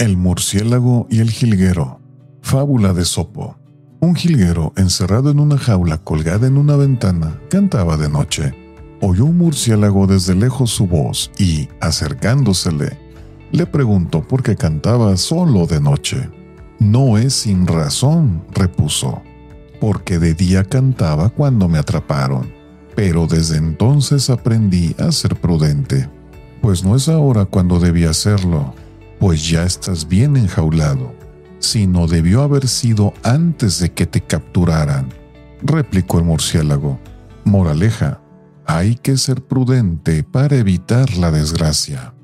El murciélago y el jilguero. Fábula de Sopo. Un jilguero encerrado en una jaula colgada en una ventana cantaba de noche. Oyó un murciélago desde lejos su voz y, acercándosele, le preguntó por qué cantaba solo de noche. No es sin razón, repuso, porque de día cantaba cuando me atraparon, pero desde entonces aprendí a ser prudente, pues no es ahora cuando debía hacerlo, pues ya estás bien enjaulado, sino debió haber sido antes de que te capturaran, replicó el murciélago. Moraleja, hay que ser prudente para evitar la desgracia.